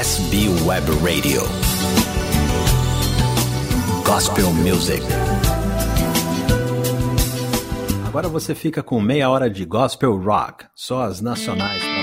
SB Web Radio. Gospel Music. Agora você fica com meia hora de gospel rock, só as nacionais.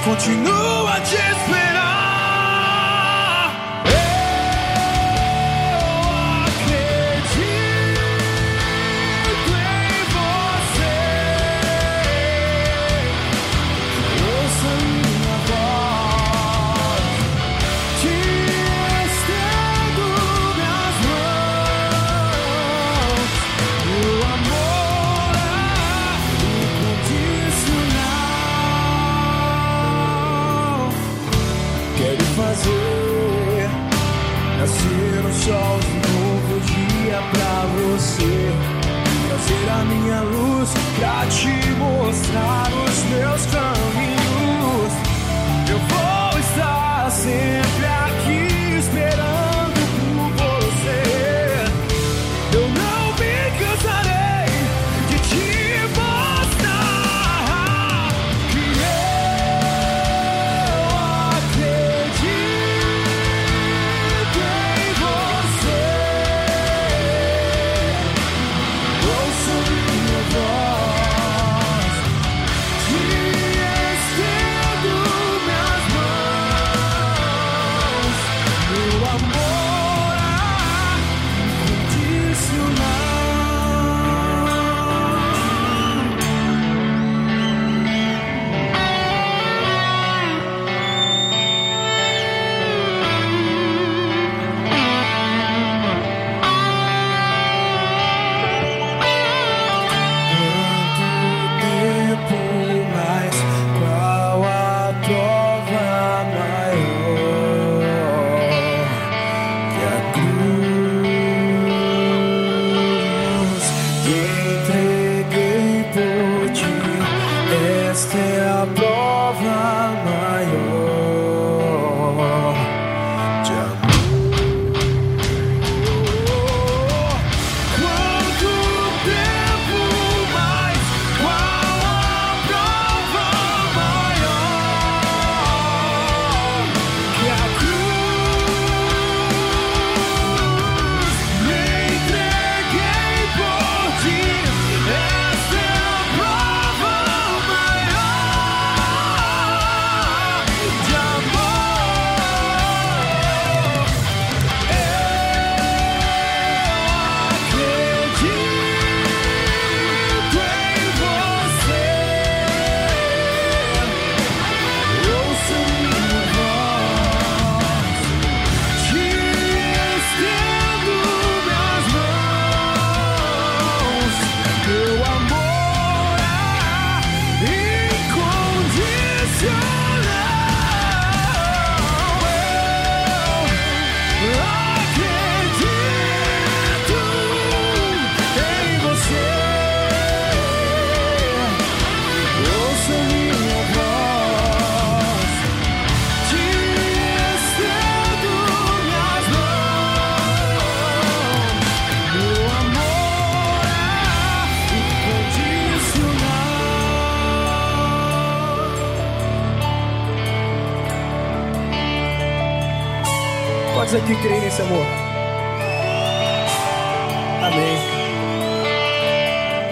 continue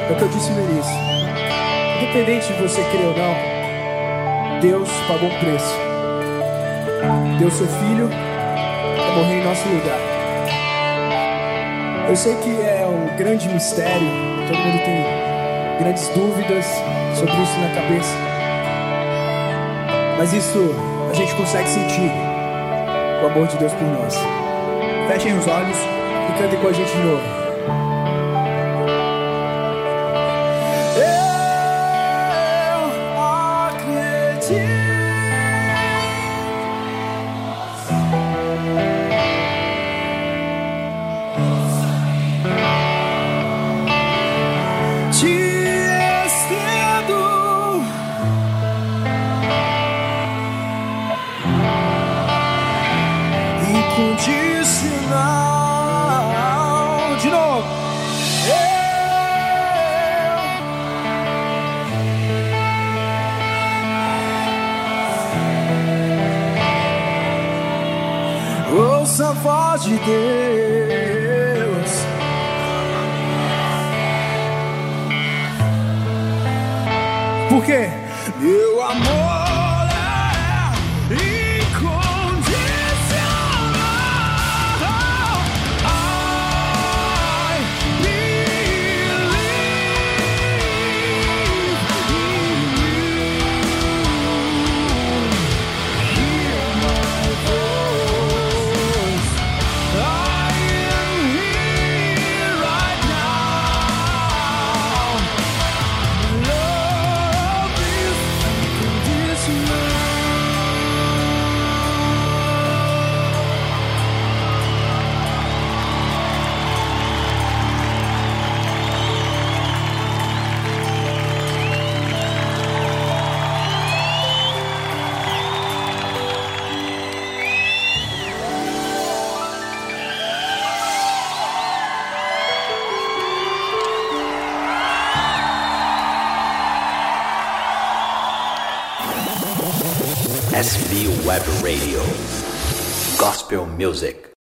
É o que eu disse no início. Independente de você crer ou não, Deus pagou um preço. Deu seu filho para morrer em nosso lugar. Eu sei que é um grande mistério, todo mundo tem grandes dúvidas sobre isso na cabeça. Mas isso a gente consegue sentir o amor de Deus por nós. Fechem os olhos e cantem com a gente de novo. de Deus. Por quê? SV Web Radio. Gospel music.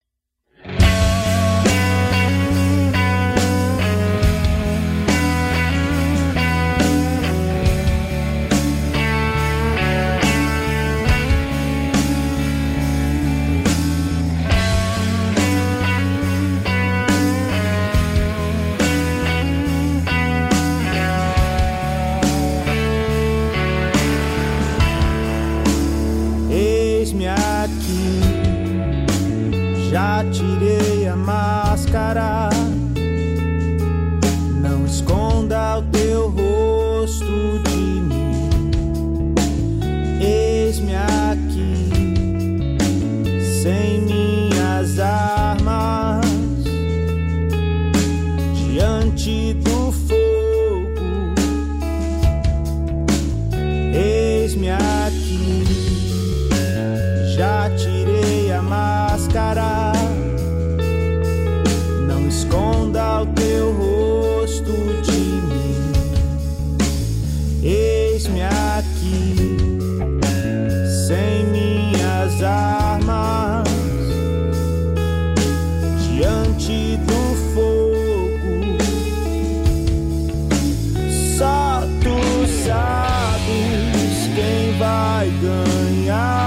vai ganhar.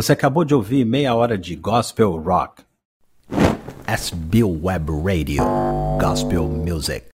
Você acabou de ouvir meia hora de Gospel Rock. SB Web Radio. Gospel Music.